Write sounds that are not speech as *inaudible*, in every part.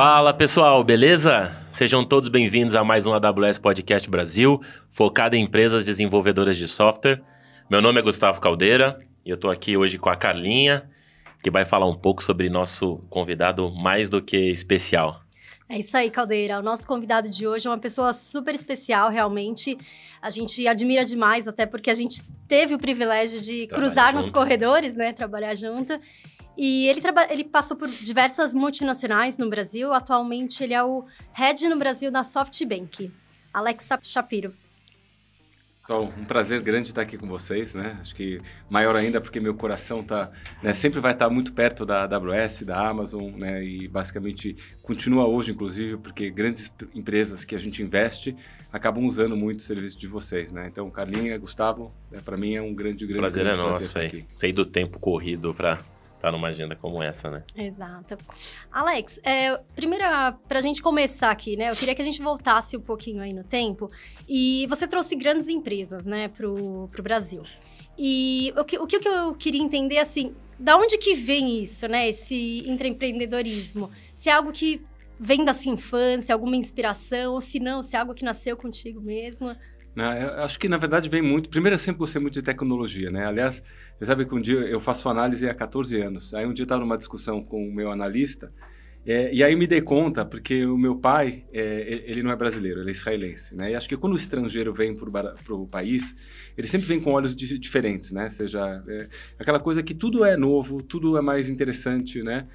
Fala pessoal, beleza? Sejam todos bem-vindos a mais um AWS Podcast Brasil, focado em empresas desenvolvedoras de software. Meu nome é Gustavo Caldeira e eu estou aqui hoje com a Carlinha, que vai falar um pouco sobre nosso convidado mais do que especial. É isso aí, Caldeira. O nosso convidado de hoje é uma pessoa super especial, realmente. A gente admira demais, até porque a gente teve o privilégio de Trabalho cruzar junto. nos corredores, né? Trabalhar junto. E ele, ele passou por diversas multinacionais no Brasil. Atualmente, ele é o head no Brasil da SoftBank. Alex Shapiro. Então, um prazer grande estar aqui com vocês, né? Acho que maior ainda porque meu coração tá, né, sempre vai estar muito perto da AWS, da Amazon, né? E basicamente continua hoje, inclusive, porque grandes empresas que a gente investe acabam usando muito o serviço de vocês, né? Então, Carlinha, Gustavo, né, para mim é um grande, grande prazer grande é nosso, prazer Sei do tempo corrido para tá numa agenda como essa, né? Exato. Alex, é, primeira, pra gente começar aqui, né? Eu queria que a gente voltasse um pouquinho aí no tempo. E você trouxe grandes empresas, né, pro, pro Brasil. E o que, o que eu queria entender, assim, da onde que vem isso, né? Esse intraempreendedorismo? Se é algo que vem da sua infância, alguma inspiração, ou se não, se é algo que nasceu contigo mesmo? Né? Eu acho que, na verdade, vem muito... Primeiro, eu sempre gostei muito de tecnologia, né? Aliás, você sabe que um dia eu faço análise há 14 anos. Aí um dia eu estava numa discussão com o meu analista é, e aí me dei conta, porque o meu pai, é, ele não é brasileiro, ele é israelense, né? E acho que quando o estrangeiro vem para o país, ele sempre vem com olhos di diferentes, né? Seja é, aquela coisa que tudo é novo, tudo é mais interessante, né?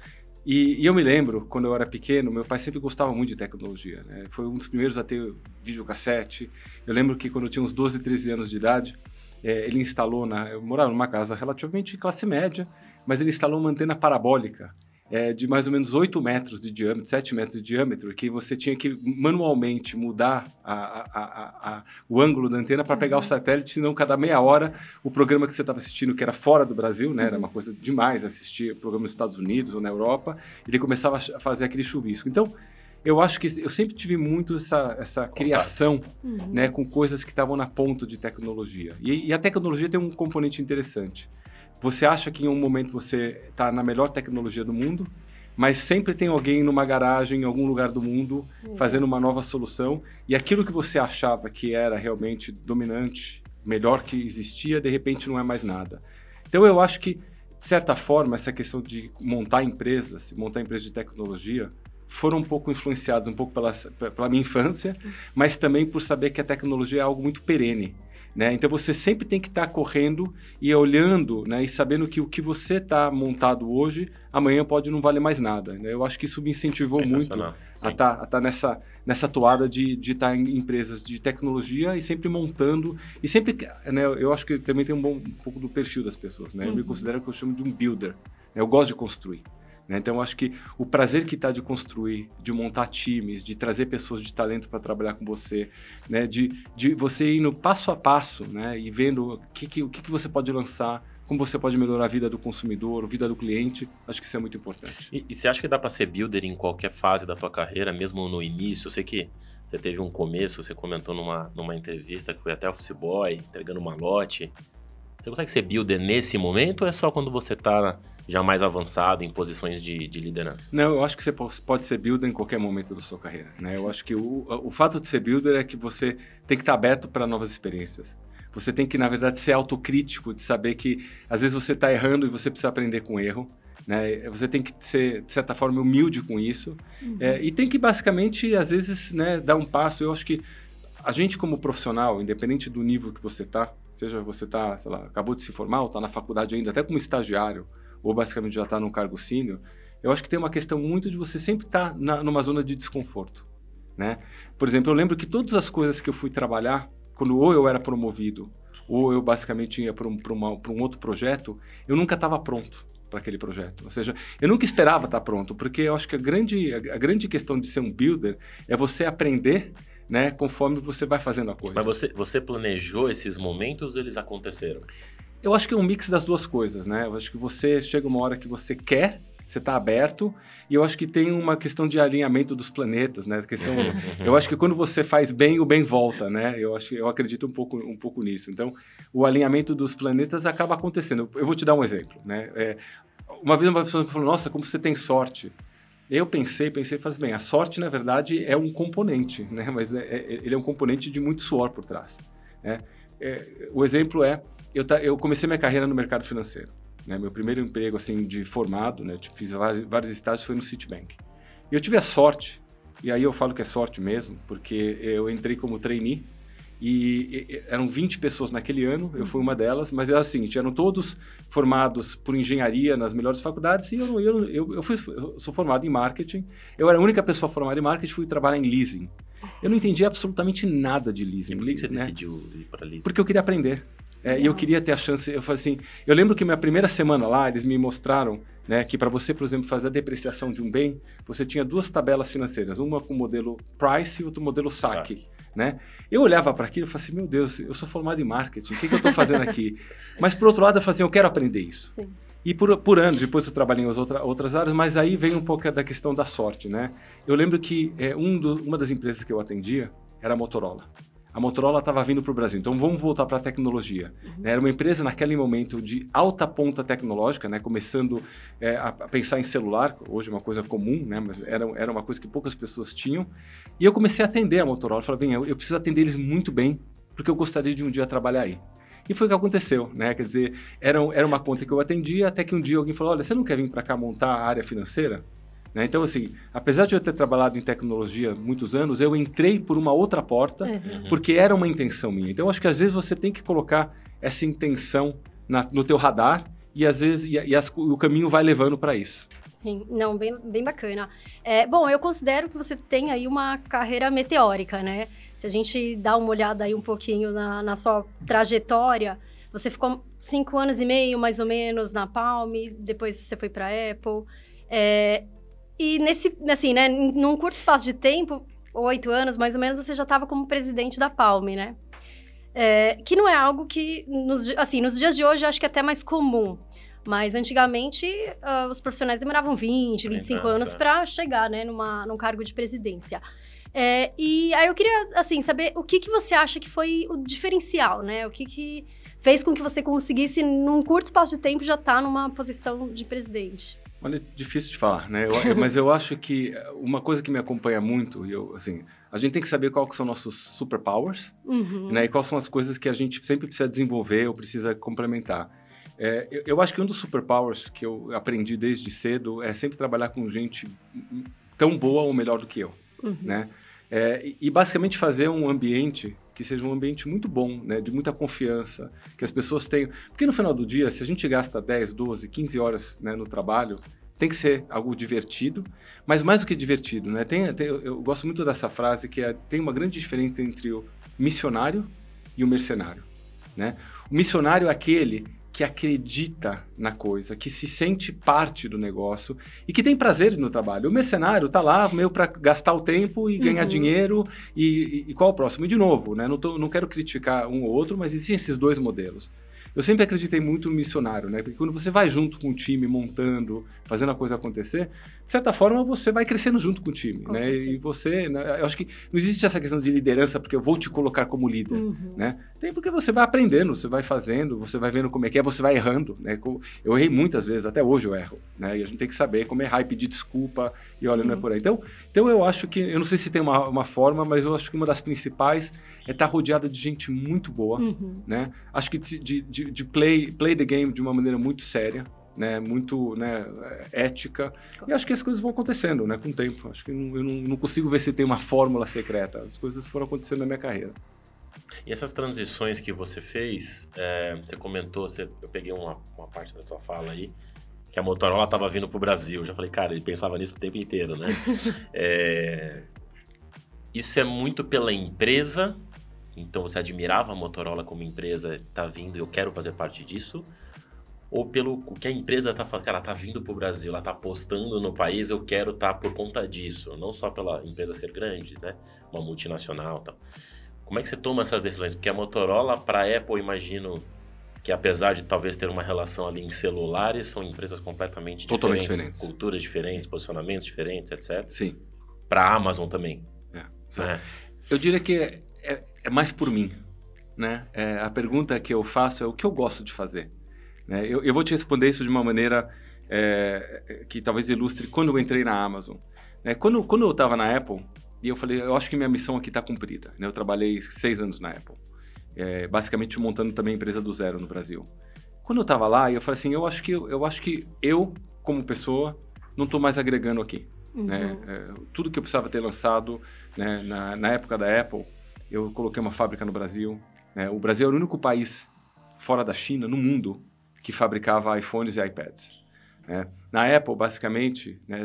E, e, eu me lembro, quando eu era pequeno, meu pai sempre gostava muito de tecnologia. Né? Foi um dos primeiros a ter videocassete. Eu lembro que quando eu tinha uns 12, 13 anos de idade, é, ele instalou, na, eu morava numa casa relativamente classe média, mas ele instalou uma antena parabólica é, de mais ou menos 8 metros de diâmetro, 7 metros de diâmetro, que você tinha que manualmente mudar a, a, a, o ângulo da antena para pegar o uhum. satélite, senão cada meia hora o programa que você estava assistindo, que era fora do Brasil, né, era uma coisa demais assistir programa nos Estados Unidos ou na Europa, ele começava a fazer aquele chuvisco. Então, eu acho que eu sempre tive muito essa, essa criação uhum. né, com coisas que estavam na ponta de tecnologia. E, e, a tecnologia tem um componente interessante. Você acha que em um momento você está na melhor tecnologia do mundo, mas sempre tem alguém numa garagem em algum lugar do mundo uhum. fazendo uma nova solução e aquilo que você achava que era realmente dominante, melhor que existia, de repente não é mais nada. Então eu acho que, de certa forma, essa questão de montar empresas, montar empresas de tecnologia, foram um pouco influenciados um pouco pela, pela minha infância, mas também por saber que a tecnologia é algo muito perene. Né? Então você sempre tem que estar tá correndo e olhando né? e sabendo que o que você está montado hoje, amanhã pode não valer mais nada. Né? Eu acho que isso me incentivou muito a estar tá, tá nessa, nessa toada de estar tá em empresas de tecnologia e sempre montando. E sempre, né? eu acho que também tem um, bom, um pouco do perfil das pessoas. Né? Eu me uhum. considero que eu chamo de um builder. Né? Eu gosto de construir. Né? Então, eu acho que o prazer que está de construir, de montar times, de trazer pessoas de talento para trabalhar com você, né? de, de você indo passo a passo né? e vendo o que, que, o que, que você pode lançar, como você pode melhorar a vida do consumidor, a vida do cliente, acho que isso é muito importante. E, e você acha que dá para ser builder em qualquer fase da tua carreira, mesmo no início? Eu sei que você teve um começo, você comentou numa, numa entrevista que foi até office boy, entregando uma lote. Você consegue ser builder nesse momento ou é só quando você está já mais avançado em posições de, de, liderança? Não, eu acho que você pode ser builder em qualquer momento da sua carreira. Né? Eu acho que o, o fato de ser builder é que você tem que estar aberto para novas experiências. Você tem que, na verdade, ser autocrítico, de saber que às vezes você está errando e você precisa aprender com o erro. Né? Você tem que ser, de certa forma, humilde com isso. Uhum. É, e tem que, basicamente, às vezes, né, dar um passo. Eu acho que a gente, como profissional, independente do nível que você está, seja você está, sei lá, acabou de se formar ou está na faculdade ainda, até como estagiário, ou basicamente já está num cargo sênior, eu acho que tem uma questão muito de você sempre estar tá numa zona de desconforto, né? Por exemplo, eu lembro que todas as coisas que eu fui trabalhar, quando ou eu era promovido, ou eu basicamente ia para um, um outro projeto, eu nunca estava pronto para aquele projeto. Ou seja, eu nunca esperava estar tá pronto, porque eu acho que a grande, a, a grande questão de ser um builder é você aprender né, conforme você vai fazendo a coisa. Mas você, você planejou esses momentos ou eles aconteceram? Eu acho que é um mix das duas coisas, né? Eu acho que você chega uma hora que você quer, você está aberto, e eu acho que tem uma questão de alinhamento dos planetas, né? Questão, *laughs* eu acho que quando você faz bem, o bem volta, né? Eu acho, eu acredito um pouco, um pouco nisso. Então, o alinhamento dos planetas acaba acontecendo. Eu vou te dar um exemplo, né? É, uma vez uma pessoa falou: Nossa, como você tem sorte Eu pensei, pensei, falei assim, bem, a sorte, na verdade, é um componente, né? Mas é, é, ele é um componente de muito suor por trás, né? É, o exemplo é, eu, eu comecei minha carreira no mercado financeiro. Né? Meu primeiro emprego, assim, de formado, né? Fiz vários, vários estágios, foi no Citibank. E eu tive a sorte, e aí eu falo que é sorte mesmo, porque eu entrei como trainee, e, e, eram 20 pessoas naquele ano, eu fui uma delas, mas era é o seguinte, eram todos formados por engenharia nas melhores faculdades e eu, eu, eu, eu, fui, eu sou formado em marketing, eu era a única pessoa formada em marketing, fui trabalhar em leasing. Eu não entendi absolutamente nada de leasing. E por que você né? decidiu ir para leasing? Porque eu queria aprender. É, e eu queria ter a chance, eu falei assim, eu lembro que minha primeira semana lá, eles me mostraram né, que para você, por exemplo, fazer a depreciação de um bem, você tinha duas tabelas financeiras, uma com o modelo price e outra modelo saque. saque. Né? Eu olhava para aquilo e falava assim, meu Deus, eu sou formado em marketing, o que, que eu estou fazendo aqui? *laughs* Mas por outro lado, eu falei assim, eu quero aprender isso. Sim. E por, por anos, depois eu trabalhei em outra, outras áreas, mas aí vem um pouco da questão da sorte, né? Eu lembro que é, um do, uma das empresas que eu atendia era a Motorola a Motorola estava vindo para o Brasil. Então vamos voltar para a tecnologia. Uhum. Era uma empresa naquele momento de alta ponta tecnológica, né? começando é, a pensar em celular, hoje é uma coisa comum, né? mas era, era uma coisa que poucas pessoas tinham. E eu comecei a atender a Motorola. Falei, bem, eu, eu preciso atender eles muito bem, porque eu gostaria de um dia trabalhar aí. E foi o que aconteceu, né? Quer dizer, era, era uma conta que eu atendia, até que um dia alguém falou: Olha, você não quer vir para cá montar a área financeira? Né? Então, assim, apesar de eu ter trabalhado em tecnologia muitos anos, eu entrei por uma outra porta, uhum. porque era uma intenção minha. Então, acho que às vezes você tem que colocar essa intenção na, no teu radar e às vezes e, e as, o caminho vai levando para isso. Sim, não, bem, bem bacana. É, bom, eu considero que você tem aí uma carreira meteórica, né? Se a gente dá uma olhada aí um pouquinho na, na sua trajetória, você ficou cinco anos e meio, mais ou menos, na Palm, depois você foi para a Apple. É, e nesse, assim, né, num curto espaço de tempo, oito anos mais ou menos, você já estava como presidente da Palme, né? É, que não é algo que, nos, assim, nos dias de hoje, eu acho que é até mais comum. Mas antigamente, uh, os profissionais demoravam 20, 25 anos para chegar, né, numa, num cargo de presidência. É, e aí eu queria, assim, saber o que, que você acha que foi o diferencial, né? O que, que fez com que você conseguisse, num curto espaço de tempo, já estar tá numa posição de presidente? Olha, difícil de falar, né? Eu, mas eu acho que uma coisa que me acompanha muito, e eu, assim, a gente tem que saber quais são nossos superpowers, uhum. né? E quais são as coisas que a gente sempre precisa desenvolver ou precisa complementar. É, eu, eu, acho que um dos superpowers que eu aprendi desde cedo é sempre trabalhar com gente tão boa ou melhor do que eu, uhum. né? É, e basicamente fazer um ambiente que seja um ambiente muito bom, né, de muita confiança, que as pessoas tenham. Porque no final do dia, se a gente gasta 10, 12, 15 horas né, no trabalho, tem que ser algo divertido, mas mais do que divertido, né? Tem, tem, eu gosto muito dessa frase que é, tem uma grande diferença entre o missionário e o mercenário, né? O missionário é aquele que acredita na coisa, que se sente parte do negócio e que tem prazer no trabalho. O mercenário está lá meio para gastar o tempo e ganhar uhum. dinheiro e, e, qual o próximo? E de novo, né? não, tô, não quero criticar um ou outro, mas existem esses dois modelos. Eu sempre acreditei muito no missionário, né? Porque quando você vai junto com o time, montando, fazendo a coisa acontecer, de certa forma você vai crescendo junto com o time, com né? Certeza. E você, né? eu acho que não existe essa questão de liderança porque eu vou te colocar como líder, uhum. né? Tem porque você vai aprendendo, você vai fazendo, você vai vendo como é que é, você vai errando, né? Eu errei muitas vezes, até hoje eu erro, né? E a gente tem que saber como errar e pedir desculpa e olha, Sim. não é por aí. Então, então eu acho que, eu não sei se tem uma, uma forma, mas eu acho que uma das principais é estar rodeada de gente muito boa, uhum. né? Acho que de, de de, play, play the game de uma maneira muito séria, né, muito né, ética. E acho que as coisas vão acontecendo né, com o tempo. Acho que não, eu não, não, consigo ver se tem uma fórmula secreta. As coisas foram acontecendo na minha carreira. E essas transições que você fez, é, você comentou, você, eu peguei uma, uma parte da sua fala aí, que a Motorola estava vindo para o Brasil. Eu já falei, cara, ele pensava nisso o tempo inteiro, né? *laughs* é, isso é muito pela empresa então você admirava a Motorola como empresa, tá vindo, eu quero fazer parte disso? Ou pelo que a empresa tá falando, cara, tá vindo pro Brasil, ela tá apostando no país, eu quero estar tá por conta disso, não só pela empresa ser grande, né? Uma multinacional, tal. Como é que você toma essas decisões? Porque a Motorola para a Apple, imagino que apesar de talvez ter uma relação ali em celulares, são empresas completamente Totalmente diferentes, diferentes, culturas diferentes, posicionamentos diferentes, etc. Sim. Para a Amazon também. É, né? Eu diria que é, é mais por mim. Né? É, a pergunta que eu faço é o que eu gosto de fazer. Né? Eu, eu, vou te responder isso de uma maneira é, que talvez ilustre quando eu entrei na Amazon. Né? Quando, quando eu estava na Apple, e eu falei, eu acho que minha missão aqui está cumprida. Né? Eu trabalhei seis anos na Apple, é, basicamente montando também a empresa do zero no Brasil. Quando eu estava lá, eu falei assim, eu acho que eu acho que eu como pessoa não estou mais agregando aqui. Uhum. Né? É, tudo que eu precisava ter lançado né, na, na, época da Apple, eu coloquei uma fábrica no Brasil. Né? O Brasil era o único país fora da China, no mundo, que fabricava iPhones e iPads. Né? Na Apple, basicamente, né,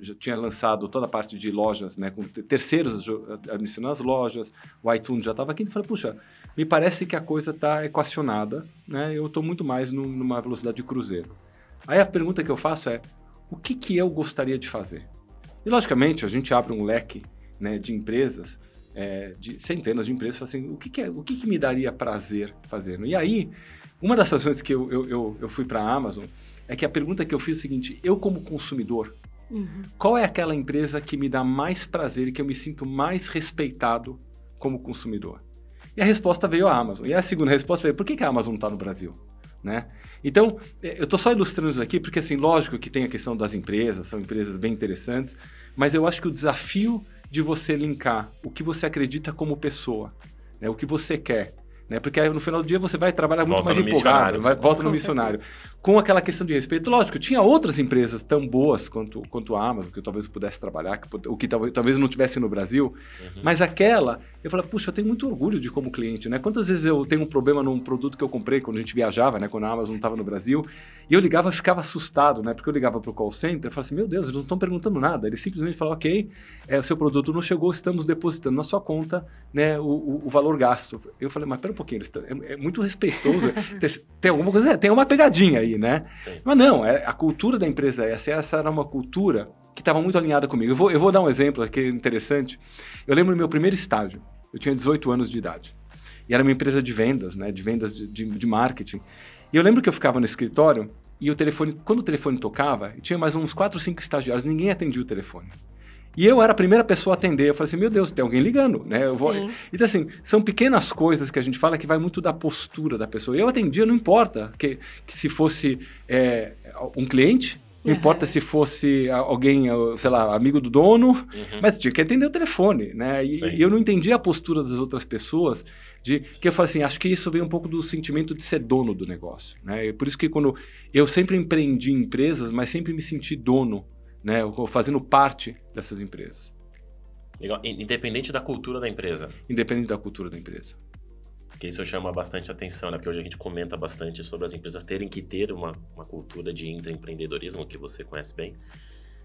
já tinha lançado toda a parte de lojas, né, com terceiros administrando as lojas, o iTunes já estava aqui, e falei, puxa, me parece que a coisa está equacionada, né, eu estou muito mais no, numa velocidade de cruzeiro. Aí a pergunta que eu faço é, o que, que eu gostaria de fazer? E, logicamente, a gente abre um leque né, de empresas, é, de centenas de empresas, assim, o que, que, é, o que, que me daria prazer fazendo? E aí, uma das razões que eu, eu, eu, eu fui para a Amazon é que a pergunta que eu fiz é o seguinte, eu como consumidor, uhum. qual é aquela empresa que me dá mais prazer e que eu me sinto mais respeitado como consumidor? E a resposta veio a Amazon. E a segunda resposta veio, por que, que a Amazon está no Brasil? Né? Então, é, eu estou só ilustrando isso aqui porque, assim, lógico que tem a questão das empresas, são empresas bem interessantes, mas eu acho que o desafio de você linkar o que você acredita como pessoa, né, o que você quer, né, porque aí, no final do dia você vai trabalhar muito volta mais empolgado, vai, volta no missionário. Certeza com aquela questão de respeito. Lógico, tinha outras empresas tão boas quanto, quanto a Amazon, que eu talvez pudesse trabalhar, que, o que talvez, talvez não tivesse no Brasil, uhum. mas aquela, eu falei, puxa, eu tenho muito orgulho de como cliente, né? Quantas vezes eu tenho um problema num produto que eu comprei quando a gente viajava, né? Quando a Amazon estava no Brasil, e eu ligava e ficava assustado, né? Porque eu ligava para o call center e falava assim, meu Deus, eles não estão perguntando nada. Eles simplesmente falavam, ok, é, o seu produto não chegou, estamos depositando na sua conta né, o, o, o valor gasto. Eu falei, mas pera um pouquinho, é, é muito respeitoso. *laughs* tem, tem, alguma coisa, tem uma pegadinha aí, né? Sim. Mas não, é, a cultura da empresa é essa. Essa era uma cultura que estava muito alinhada comigo. Eu vou, eu vou dar um exemplo aqui interessante. Eu lembro do meu primeiro estágio. Eu tinha 18 anos de idade. E era uma empresa de vendas, né? De vendas de, de, de marketing. E eu lembro que eu ficava no escritório e o telefone, quando o telefone tocava, tinha mais uns 4 ou 5 estagiários, ninguém atendia o telefone. E eu era a primeira pessoa a atender. Eu falei assim, meu Deus, tem alguém ligando, né? Eu vou... Então, assim, são pequenas coisas que a gente fala que vai muito da postura da pessoa. Eu atendia, não importa que, que se fosse é, um cliente, não uhum. importa se fosse alguém, sei lá, amigo do dono, uhum. mas tinha que atender o telefone, né? E, e, eu não entendia a postura das outras pessoas, de que eu falei assim, acho que isso vem um pouco do sentimento de ser dono do negócio, né? E por isso que quando eu sempre empreendi empresas, mas sempre me senti dono né, fazendo parte dessas empresas. Legal. Independente da cultura da empresa. Independente da cultura da empresa. Porque isso chama bastante atenção, né? Porque hoje a gente comenta bastante sobre as empresas terem que ter uma, uma cultura de intraempreendedorismo, que você conhece bem.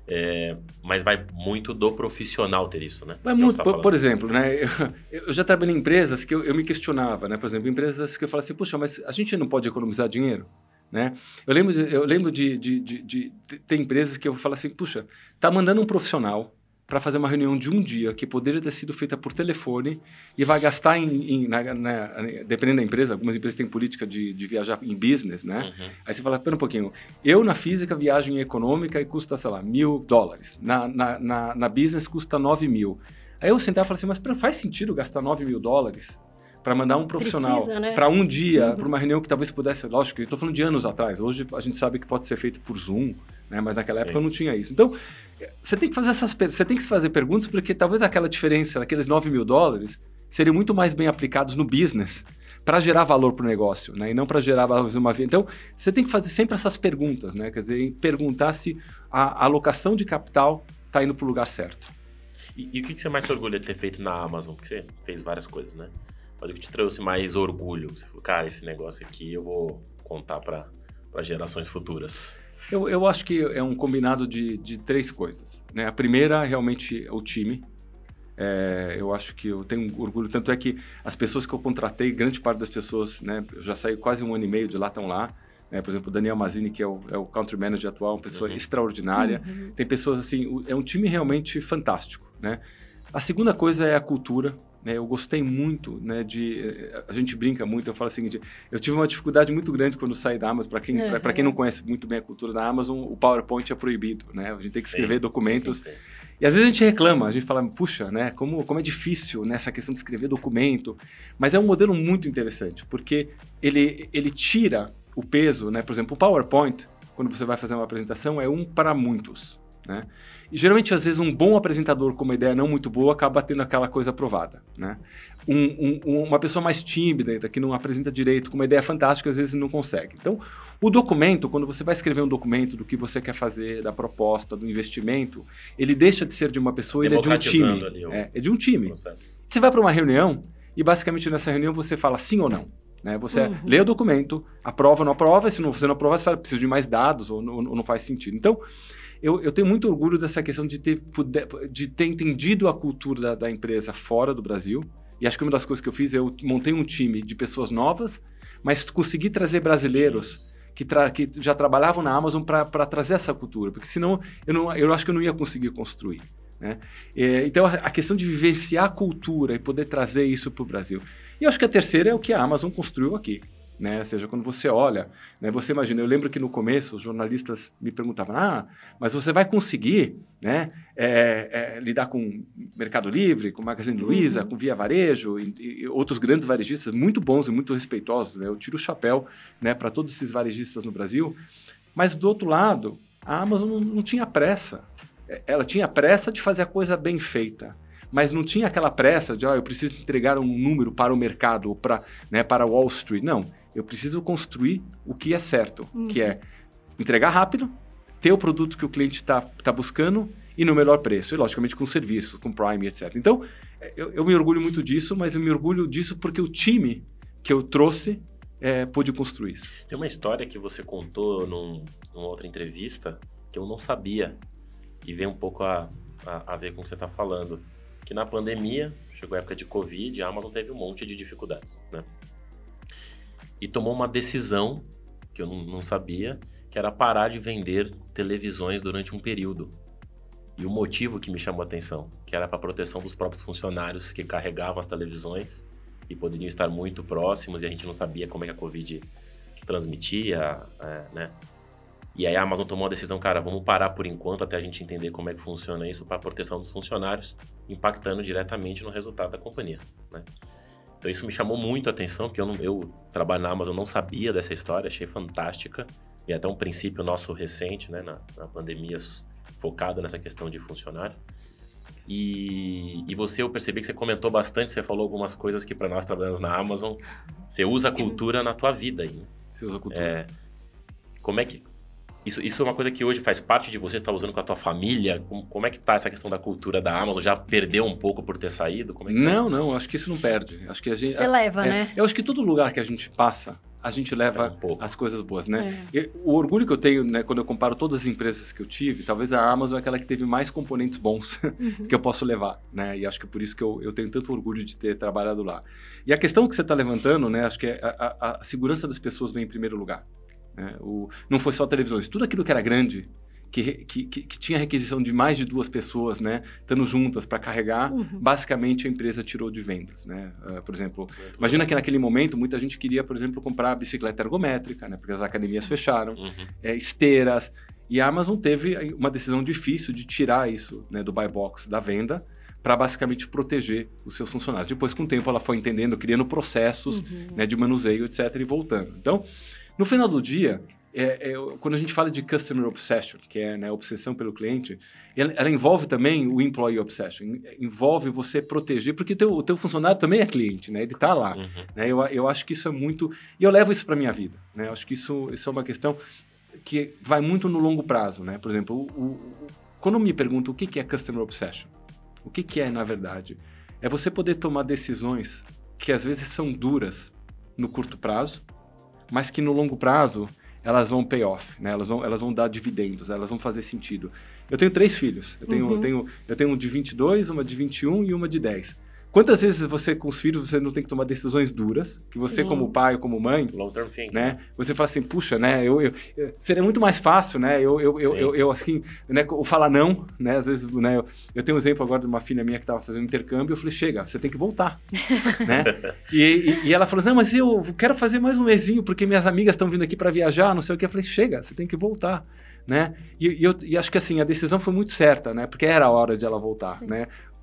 É, mas vai muito do profissional ter isso, né? Vai muito, tá por, por, exemplo, né? Eu, eu, já trabalhei em empresas que eu, eu, me questionava, né? Por exemplo, empresas que eu falava assim, puxa, mas a gente não pode economizar dinheiro? Né? Eu lembro, de, eu lembro de, de, de, de, ter empresas que eu falo assim, puxa, tá mandando um profissional para fazer uma reunião de um dia que poderia ter sido feita por telefone e vai gastar em, em na, na, dependendo da empresa, algumas empresas têm política de, de viajar em business, né? Uhum. Aí você fala, pera um pouquinho, eu na física viagem econômica e custa, sei lá, mil dólares, na, na, na, na business custa nove mil. Aí eu sentava e falei assim, mas faz sentido gastar nove mil dólares para mandar um profissional né? para um dia, uhum. para uma reunião que talvez pudesse, lógico, eu estou falando de anos atrás. Hoje a gente sabe que pode ser feito por Zoom, né? Mas naquela Sim. época não tinha isso. Então você tem que fazer essas, você tem que fazer perguntas porque talvez aquela diferença, aqueles 9 mil dólares, seriam muito mais bem aplicados no business para gerar valor para o negócio, né? E não para gerar uma venda. Então, você tem que fazer sempre essas perguntas, né? Quer dizer, perguntar se a alocação de capital está indo para o lugar certo. E, e, o que você mais se orgulha de ter feito na Amazon? Porque você fez várias coisas, né? Mas o que te trouxe mais orgulho? Você falou, cara, esse negócio aqui eu vou contar para gerações futuras. Eu, eu acho que é um combinado de, de três coisas. Né? A primeira, realmente, é o time. É, eu acho que eu tenho orgulho. Tanto é que as pessoas que eu contratei, grande parte das pessoas, né, eu já saí quase um ano e meio de lá, estão lá. Né? Por exemplo, o Daniel Mazini, que é o, é o country manager atual, uma pessoa uhum. extraordinária. Uhum. Tem pessoas assim, é um time realmente fantástico. Né? A segunda coisa é a cultura. Né, eu gostei muito né, de. Eh, a gente brinca muito, eu falo o seguinte: eu tive uma dificuldade muito grande quando saí da Amazon. Para quem, uhum. quem não conhece muito bem a cultura da Amazon, o PowerPoint é proibido. Né? A gente tem que escrever sim, documentos. Sim, sim. E às vezes a gente reclama, a gente fala, puxa, né, como, como é difícil nessa questão de escrever documento. Mas é um modelo muito interessante, porque ele, ele tira o peso, né? Por exemplo, o PowerPoint, quando você vai fazer uma apresentação, é um para muitos. Né? E geralmente, às vezes, um bom apresentador com uma ideia não muito boa acaba tendo aquela coisa aprovada. Né? Um, um, uma pessoa mais tímida, que não apresenta direito, com uma ideia fantástica, às vezes não consegue. Então, o documento, quando você vai escrever um documento do que você quer fazer, da proposta, do investimento, ele deixa de ser de uma pessoa, ele é de um time. Ali, é, é, de um time. Processo. Você vai para uma reunião e, basicamente, nessa reunião você fala sim ou não. Né? Você uhum. lê o documento, aprova ou não aprova, se não, você não aprova, você fala, preciso de mais dados ou, ou não faz sentido. Então, eu, eu, tenho muito orgulho dessa questão de ter, de ter entendido a cultura da, da, empresa fora do Brasil. E acho que uma das coisas que eu fiz, eu montei um time de pessoas novas, mas consegui trazer brasileiros que, tra que já trabalhavam na Amazon para trazer essa cultura, porque senão eu, não, eu acho que eu não ia conseguir construir. Né? É, então, a, a questão de vivenciar a cultura e poder trazer isso para o Brasil. E eu acho que a terceira é o que a Amazon construiu aqui. Né? Ou seja, quando você olha, né, você imagina, eu lembro que no começo os jornalistas me perguntavam, ah, mas você vai conseguir né, é, é, lidar com Mercado Livre, com Magazine Luiza, uhum. com Via Varejo e, e, outros grandes varejistas muito bons e muito respeitosos. Né? Eu tiro o chapéu né, para todos esses varejistas no Brasil. Mas do outro lado, a Amazon não, não tinha pressa. É, ela tinha pressa de fazer a coisa bem feita mas não tinha aquela pressa de, ó, oh, eu preciso entregar um número para o mercado ou para, né, para Wall Street. Não. Eu preciso construir o que é certo, uhum. que é entregar rápido, ter o produto que o cliente está tá buscando e no melhor preço. E, logicamente, com serviço, com Prime, etc. Então, eu, eu, me orgulho muito disso, mas eu me orgulho disso porque o time que eu trouxe é, pôde construir isso. Tem uma história que você contou num, numa outra entrevista que eu não sabia e vem um pouco a, a, a ver com o que você está falando. Que na pandemia, chegou a época de Covid, a Amazon teve um monte de dificuldades, né? E tomou uma decisão que eu não, sabia, que era parar de vender televisões durante um período. E o motivo que me chamou a atenção, que era para proteção dos próprios funcionários que carregavam as televisões e poderiam estar muito próximos e a gente não sabia como é que a Covid transmitia, é, né? E aí a Amazon tomou a decisão, cara, vamos parar por enquanto até a gente entender como é que funciona isso para proteção dos funcionários, impactando diretamente no resultado da companhia, né? Então isso me chamou muito a atenção, porque eu, não, eu trabalho na Amazon, não sabia dessa história, achei fantástica. E até um princípio nosso recente, né, na, na pandemia, focado nessa questão de funcionário. E, e, você, eu percebi que você comentou bastante, você falou algumas coisas que para nós trabalhamos na Amazon, você usa a cultura na tua vida aí. Né? Você usa a cultura. É, como é que isso, isso é uma coisa que hoje faz parte de você, está usando com a tua família? Como, como, é que tá essa questão da cultura da Amazon? Já perdeu um pouco por ter saído? É tá não, tá não, acho que isso não perde. Acho que a gente, você a, leva, é, né? Eu acho que todo lugar que a gente passa, a gente leva é um as coisas boas, né? É. o orgulho que eu tenho, né, quando eu comparo todas as empresas que eu tive, talvez a Amazon é aquela que teve mais componentes bons *laughs* uhum. que eu posso levar, né? E acho que é por isso que eu, eu tenho tanto orgulho de ter trabalhado lá. E a questão que você está levantando, né? Acho que é a, a, a segurança das pessoas vem em primeiro lugar. Né? O, não foi só televisões, tudo aquilo que era grande, que, que, que, que, tinha requisição de mais de duas pessoas, né, estando juntas para carregar, uhum. basicamente a empresa tirou de vendas, né? Uh, por exemplo, imagina que naquele momento muita gente queria, por exemplo, comprar bicicleta ergométrica, né, porque as academias Sim. fecharam, uhum. é, esteiras, e a Amazon teve uma decisão difícil de tirar isso, né, do buy box da venda, para basicamente proteger os seus funcionários. Depois, com o tempo, ela foi entendendo, criando processos uhum. né, de manuseio, etc., e voltando. Então, no final do dia, é, é, quando a gente fala de customer obsession, que é né, obsessão pelo cliente, ela, ela, envolve também o employee obsession, envolve você proteger, porque teu, o teu funcionário também é cliente, né? Ele está lá. Uhum. Né? Eu, eu acho que isso é muito... E eu levo isso para minha vida, né? Eu acho que isso, isso é uma questão que vai muito no longo prazo, né? Por exemplo, o, o, quando me perguntam o que, que é customer obsession, o que, que é, na verdade? É você poder tomar decisões que às vezes são duras no curto prazo, mas que no longo prazo elas vão pay off, né? Elas vão, elas vão dar dividendos, elas vão fazer sentido. Eu tenho três filhos. Eu tenho, uhum. eu tenho, eu tenho um de 22, uma de 21 e uma de 10. Quantas vezes você, com os filhos, você não tem que tomar decisões duras, que você, Sim. como pai ou como mãe, Long term thinking. né? Você fala assim, puxa, né? Eu, eu, eu seria muito mais fácil, né? Eu, eu, eu, eu, eu, assim, né? Eu falar não, né? Às vezes, né? Eu, eu tenho um exemplo agora de uma filha minha que estava fazendo intercâmbio, eu falei, chega, você tem que voltar, *laughs* né? E, e, e, ela falou assim, não, mas eu quero fazer mais um mesinho, porque minhas amigas estão vindo aqui para viajar, não sei o que. Eu falei, chega, você tem que voltar. Né? E, e, eu, e acho que assim, a decisão foi muito certa, né? Porque era a hora de ela voltar, Sim. né?